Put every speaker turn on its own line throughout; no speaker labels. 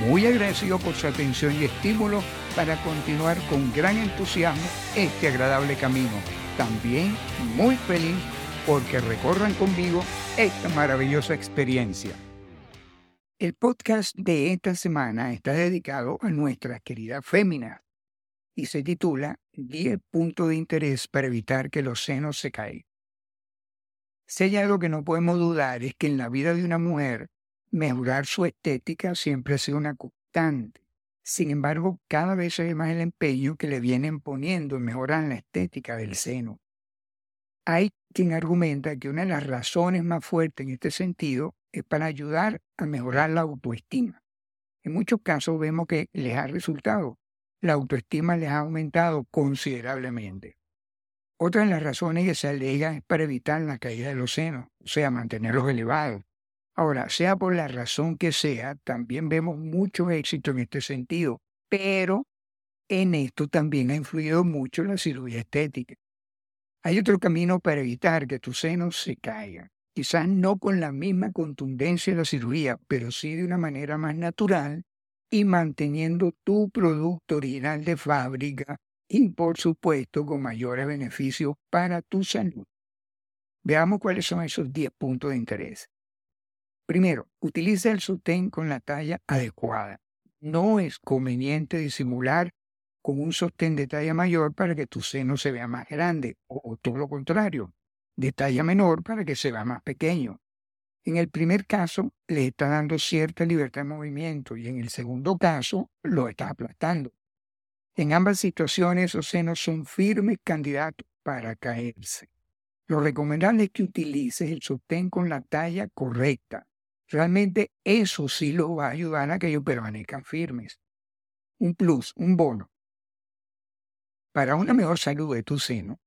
muy agradecido por su atención y estímulo para continuar con gran entusiasmo este agradable camino. También muy feliz porque recorran conmigo esta maravillosa experiencia. El podcast de esta semana está dedicado a nuestras queridas féminas y se titula 10 puntos de interés para evitar que los senos se caigan. Si hay algo que no podemos dudar es que en la vida de una mujer mejorar su estética siempre ha sido una constante. Sin embargo, cada vez se ve más el empeño que le vienen poniendo en mejorar la estética del seno. Hay quien argumenta que una de las razones más fuertes en este sentido es para ayudar a mejorar la autoestima. En muchos casos vemos que les ha resultado. La autoestima les ha aumentado considerablemente. Otra de las razones que se alega es para evitar la caída de los senos, o sea, mantenerlos elevados. Ahora, sea por la razón que sea, también vemos mucho éxito en este sentido, pero en esto también ha influido mucho la cirugía estética. Hay otro camino para evitar que tus senos se caigan. Quizás no con la misma contundencia de la cirugía, pero sí de una manera más natural y manteniendo tu producto original de fábrica y por supuesto con mayores beneficios para tu salud. Veamos cuáles son esos 10 puntos de interés. Primero, utiliza el sostén con la talla adecuada. No es conveniente disimular con un sostén de talla mayor para que tu seno se vea más grande, o, todo lo contrario, de talla menor para que se vea más pequeño. En el primer caso, le está dando cierta libertad de movimiento y en el segundo caso, lo está aplastando. En ambas situaciones, los senos son firmes candidatos para caerse. Lo recomendable es que utilices el sostén con la talla correcta, Realmente eso sí lo va a ayudar a que ellos permanezcan firmes. Un plus, un bono. Para una mejor salud de tu seno,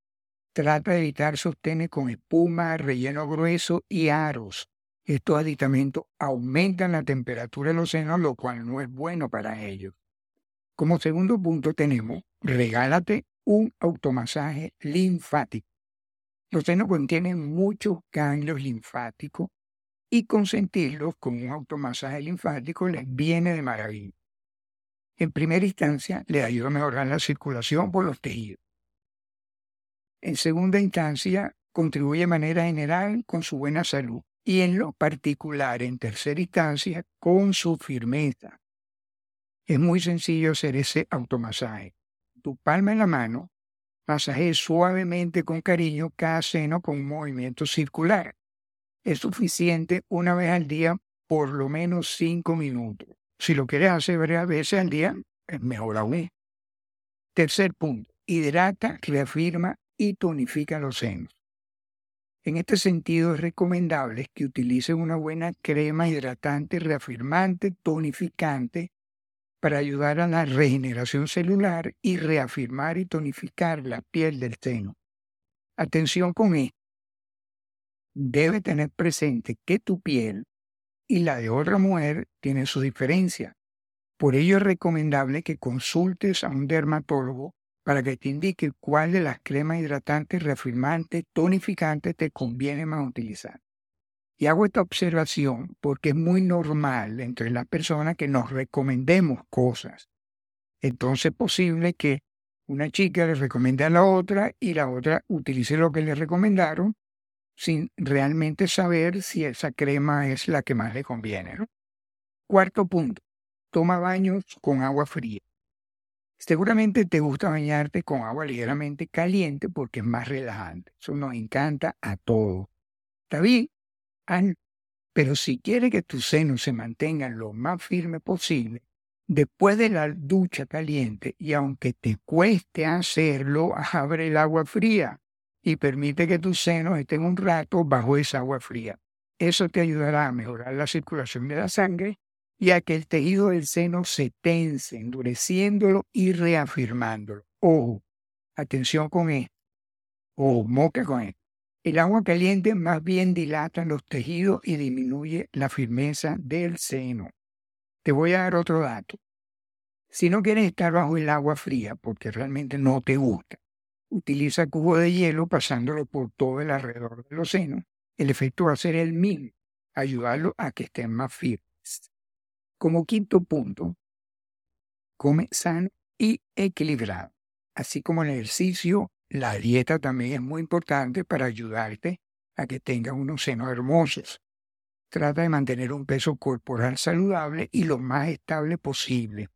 trata de evitar sostenes con espuma, relleno grueso y aros. Estos aditamentos aumentan la temperatura de los senos, lo cual no es bueno para ellos. Como segundo punto tenemos, regálate un automasaje linfático. Los senos contienen muchos ganglios linfáticos y consentirlos con un automasaje linfático les viene de maravilla. En primera instancia, le ayuda a mejorar la circulación por los tejidos. En segunda instancia, contribuye de manera general con su buena salud y en lo particular, en tercera instancia, con su firmeza. Es muy sencillo hacer ese automasaje. Tu palma en la mano, masaje suavemente con cariño cada seno con un movimiento circular es suficiente una vez al día, por lo menos cinco minutos. Si lo quieres hacer varias veces al día, es mejor aún. Tercer punto, hidrata, reafirma y tonifica los senos. En este sentido es recomendable que utilices una buena crema hidratante, reafirmante, tonificante para ayudar a la regeneración celular y reafirmar y tonificar la piel del seno. Atención con esto debe tener presente que tu piel y la de otra mujer tienen su diferencia. Por ello es recomendable que consultes a un dermatólogo para que te indique cuál de las cremas hidratantes, reafirmantes, tonificantes te conviene más utilizar. Y hago esta observación porque es muy normal entre las personas que nos recomendemos cosas. Entonces es posible que una chica le recomiende a la otra y la otra utilice lo que le recomendaron sin realmente saber si esa crema es la que más le conviene. Cuarto punto, toma baños con agua fría. Seguramente te gusta bañarte con agua ligeramente caliente porque es más relajante. Eso nos encanta a todos. Está bien, pero si quieres que tus senos se mantengan lo más firme posible, después de la ducha caliente, y aunque te cueste hacerlo, abre el agua fría y permite que tus senos estén un rato bajo esa agua fría. Eso te ayudará a mejorar la circulación de la sangre y a que el tejido del seno se tense, endureciéndolo y reafirmándolo. Ojo, atención con esto. O moca con esto. El agua caliente más bien dilata los tejidos y disminuye la firmeza del seno. Te voy a dar otro dato. Si no quieres estar bajo el agua fría porque realmente no te gusta, utiliza cubo de hielo pasándolo por todo el alrededor de los senos. El efecto va a ser el mismo, ayudarlo a que estén más firmes. Como quinto punto, come sano y equilibrado. Así como el ejercicio, la dieta también es muy importante para ayudarte a que tengas unos senos hermosos. Trata de mantener un peso corporal saludable y lo más estable posible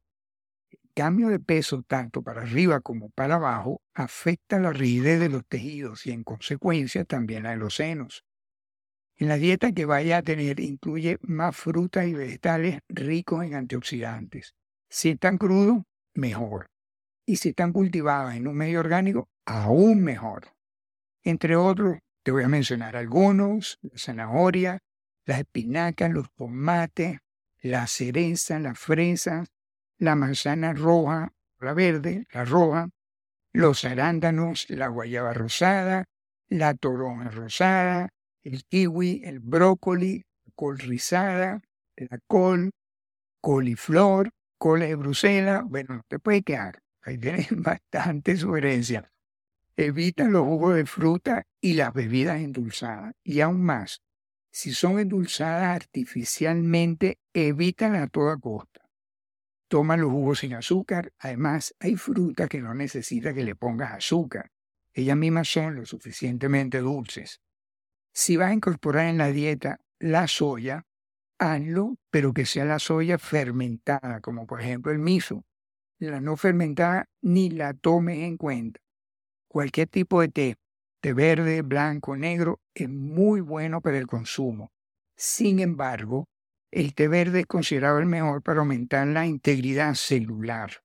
cambio de peso tanto para arriba como para abajo afecta la rigidez de los tejidos y en consecuencia también la de los senos. En la dieta que vaya a tener incluye más frutas y vegetales ricos en antioxidantes. Si están crudos, mejor. Y si están cultivados en un medio orgánico, aún mejor. Entre otros, te voy a mencionar algunos, la zanahoria, las espinacas, los tomates, la cereza, las fresas, la manzana roja, la verde, la roja, los arándanos, la guayaba rosada, la toronja rosada, el kiwi, el brócoli, col rizada, la col, coliflor, cola de Bruselas. Bueno, no te puede quedar. Ahí tienes bastante sugerencias. Evita los jugos de fruta y las bebidas endulzadas. Y aún más, si son endulzadas artificialmente, evítalas a toda costa toma los jugos sin azúcar. Además, hay frutas que no necesita que le pongas azúcar. Ellas mismas son lo suficientemente dulces. Si vas a incorporar en la dieta la soya, hazlo, pero que sea la soya fermentada, como por ejemplo el miso. La no fermentada ni la tomes en cuenta. Cualquier tipo de té, té verde, blanco, negro, es muy bueno para el consumo. Sin embargo, el té verde es considerado el mejor para aumentar la integridad celular.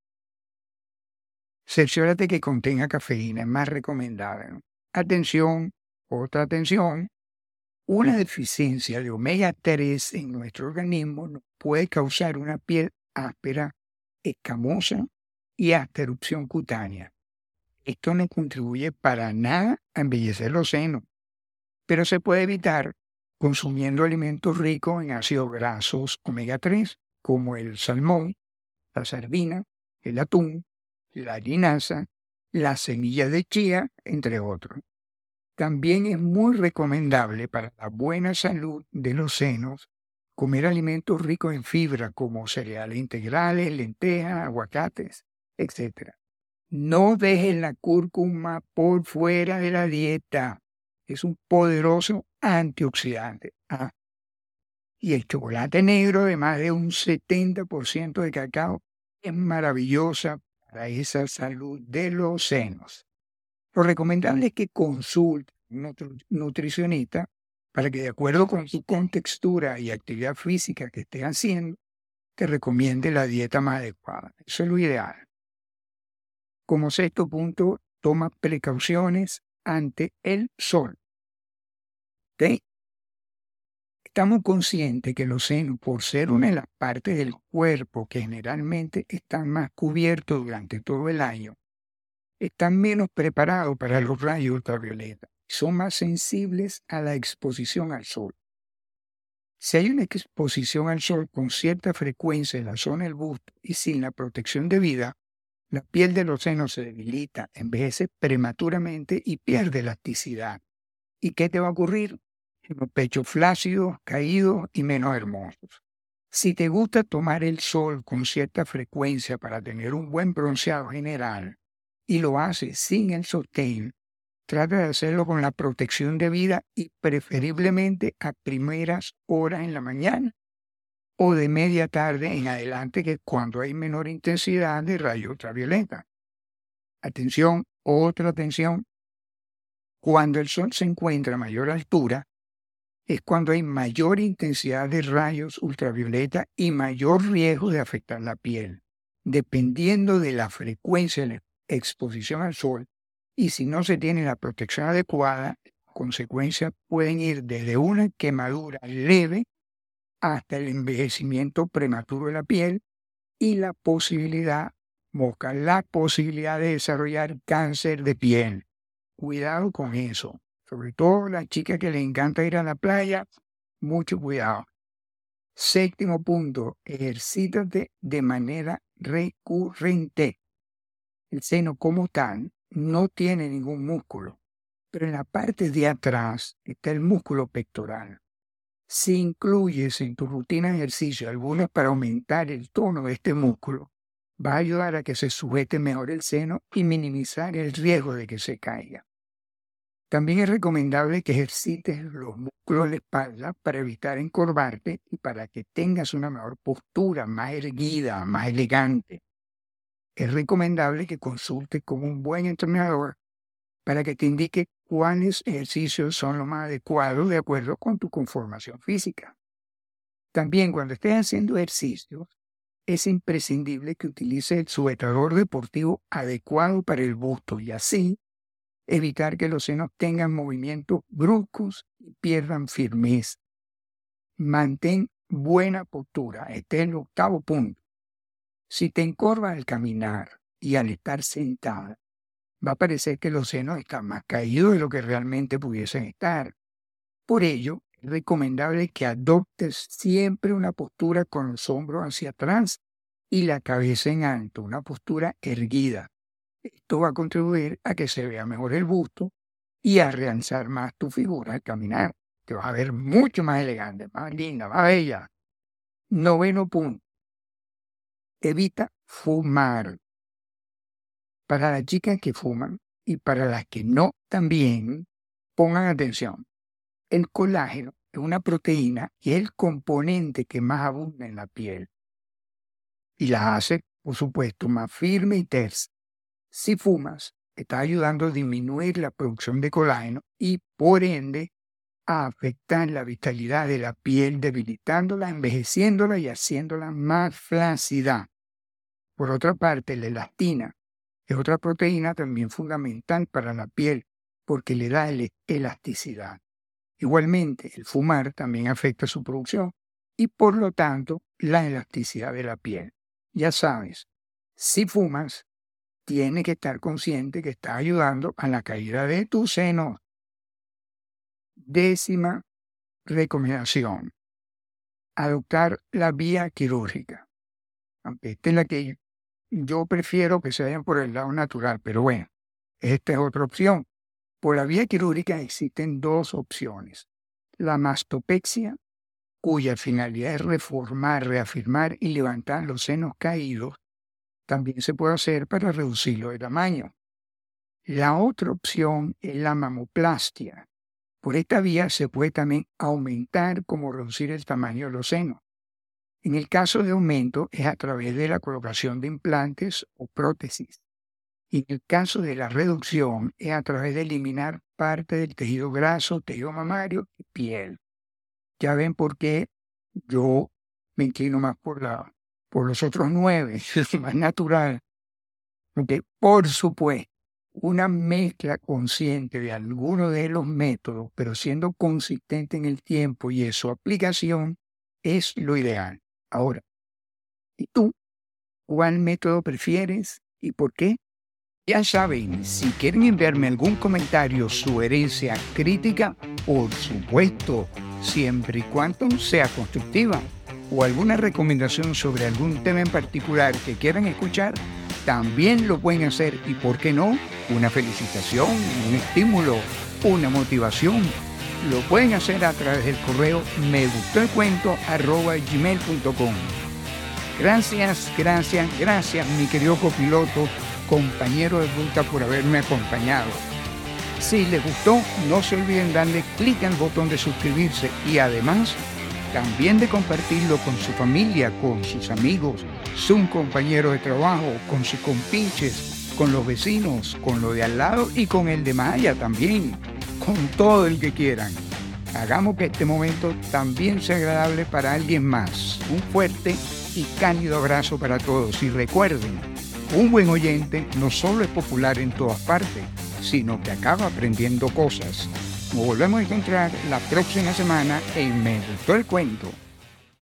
Cerciórate que contenga cafeína, es más recomendable. Atención, otra atención. Una deficiencia de omega 3 en nuestro organismo puede causar una piel áspera, escamosa y hasta erupción cutánea. Esto no contribuye para nada a embellecer los senos, pero se puede evitar consumiendo alimentos ricos en ácidos grasos omega 3, como el salmón, la sardina, el atún, la linaza, la semilla de chía, entre otros. También es muy recomendable para la buena salud de los senos comer alimentos ricos en fibra como cereales integrales, lentejas, aguacates, etc. No dejes la cúrcuma por fuera de la dieta. Es un poderoso antioxidante. Ah. Y el chocolate negro de más de un 70% de cacao es maravillosa para esa salud de los senos. Lo recomendable es que consulte un nutricionista para que de acuerdo con su contextura y actividad física que esté haciendo, te recomiende la dieta más adecuada. Eso es lo ideal. Como sexto punto, toma precauciones ante el sol. Estamos conscientes que los senos, por ser una de las partes del cuerpo que generalmente están más cubiertos durante todo el año, están menos preparados para los rayos ultravioleta son más sensibles a la exposición al sol. Si hay una exposición al sol con cierta frecuencia en la zona del busto y sin la protección debida, la piel de los senos se debilita, envejece prematuramente y pierde elasticidad. ¿Y qué te va a ocurrir? Pechos flácidos, caídos y menos hermosos. Si te gusta tomar el sol con cierta frecuencia para tener un buen bronceado general y lo haces sin el sostén, trata de hacerlo con la protección debida y preferiblemente a primeras horas en la mañana o de media tarde en adelante, que cuando hay menor intensidad de rayo ultravioleta. Atención, otra atención, cuando el sol se encuentra a mayor altura, es cuando hay mayor intensidad de rayos ultravioleta y mayor riesgo de afectar la piel. Dependiendo de la frecuencia de la exposición al sol y si no se tiene la protección adecuada, consecuencias pueden ir desde una quemadura leve hasta el envejecimiento prematuro de la piel y la posibilidad, busca la posibilidad de desarrollar cáncer de piel. Cuidado con eso. Sobre todo las chicas que les encanta ir a la playa, mucho cuidado. Séptimo punto, ejercítate de manera recurrente. El seno como tal no tiene ningún músculo, pero en la parte de atrás está el músculo pectoral. Si incluyes en tu rutina de ejercicio algunos para aumentar el tono de este músculo, va a ayudar a que se sujete mejor el seno y minimizar el riesgo de que se caiga. También es recomendable que ejercites los músculos de la espalda para evitar encorvarte y para que tengas una mejor postura, más erguida, más elegante. Es recomendable que consultes con un buen entrenador para que te indique cuáles ejercicios son los más adecuados de acuerdo con tu conformación física. También cuando estés haciendo ejercicios, es imprescindible que utilices el sujetador deportivo adecuado para el busto y así evitar que los senos tengan movimientos bruscos y pierdan firmeza. Mantén buena postura. Este es el octavo punto. Si te encorvas al caminar y al estar sentada, va a parecer que los senos están más caídos de lo que realmente pudiesen estar. Por ello, es recomendable que adoptes siempre una postura con los hombros hacia atrás y la cabeza en alto, una postura erguida. Esto va a contribuir a que se vea mejor el busto y a realzar más tu figura al caminar. Te vas a ver mucho más elegante, más linda, más bella. Noveno punto. Evita fumar. Para las chicas que fuman y para las que no también, pongan atención. El colágeno es una proteína y es el componente que más abunda en la piel. Y la hace, por supuesto, más firme y tersa. Si fumas, estás ayudando a disminuir la producción de colágeno y, por ende, a afectar la vitalidad de la piel, debilitándola, envejeciéndola y haciéndola más flácida. Por otra parte, la elastina es otra proteína también fundamental para la piel porque le da elasticidad. Igualmente, el fumar también afecta su producción y por lo tanto la elasticidad de la piel. Ya sabes, si fumas, tienes que estar consciente que estás ayudando a la caída de tu seno. Décima recomendación. Adoptar la vía quirúrgica. Esta es la que yo prefiero que se vayan por el lado natural, pero bueno, esta es otra opción. Por la vía quirúrgica existen dos opciones. La mastopexia, cuya finalidad es reformar, reafirmar y levantar los senos caídos, también se puede hacer para reducirlo de tamaño. La otra opción es la mamoplastia. Por esta vía se puede también aumentar como reducir el tamaño de los senos. En el caso de aumento es a través de la colocación de implantes o prótesis. Y en el caso de la reducción es a través de eliminar parte del tejido graso, tejido mamario y piel. Ya ven por qué yo me inclino más por, los otros nueve, es más natural. Porque, por supuesto, una mezcla consciente de alguno de los métodos, pero siendo consistente en el tiempo y en su aplicación, es lo ideal. Ahora, ¿y tú? ¿Cuál método prefieres y por qué? Ya saben, si quieren enviarme algún comentario, sugerencia, crítica, por supuesto, siempre y cuando sea constructiva, o alguna recomendación sobre algún tema en particular que quieran escuchar, también lo pueden hacer y, ¿por qué no? Una felicitación, un estímulo, una motivación lo pueden hacer a través del correo me gustó el cuento arroba. Gracias, gracias, gracias mi querido copiloto, compañero de ruta por haberme acompañado. Si les gustó, no se olviden darle clic al botón de suscribirse y además también de compartirlo con su familia, con sus amigos, su compañero de trabajo, con sus compinches, con los vecinos, con lo de al lado y con el de Maya también con todo el que quieran. Hagamos que este momento también sea agradable para alguien más. Un fuerte y cálido abrazo para todos. Y recuerden, un buen oyente no solo es popular en todas partes, sino que acaba aprendiendo cosas. Nos volvemos a encontrar la próxima semana en Me el Cuento.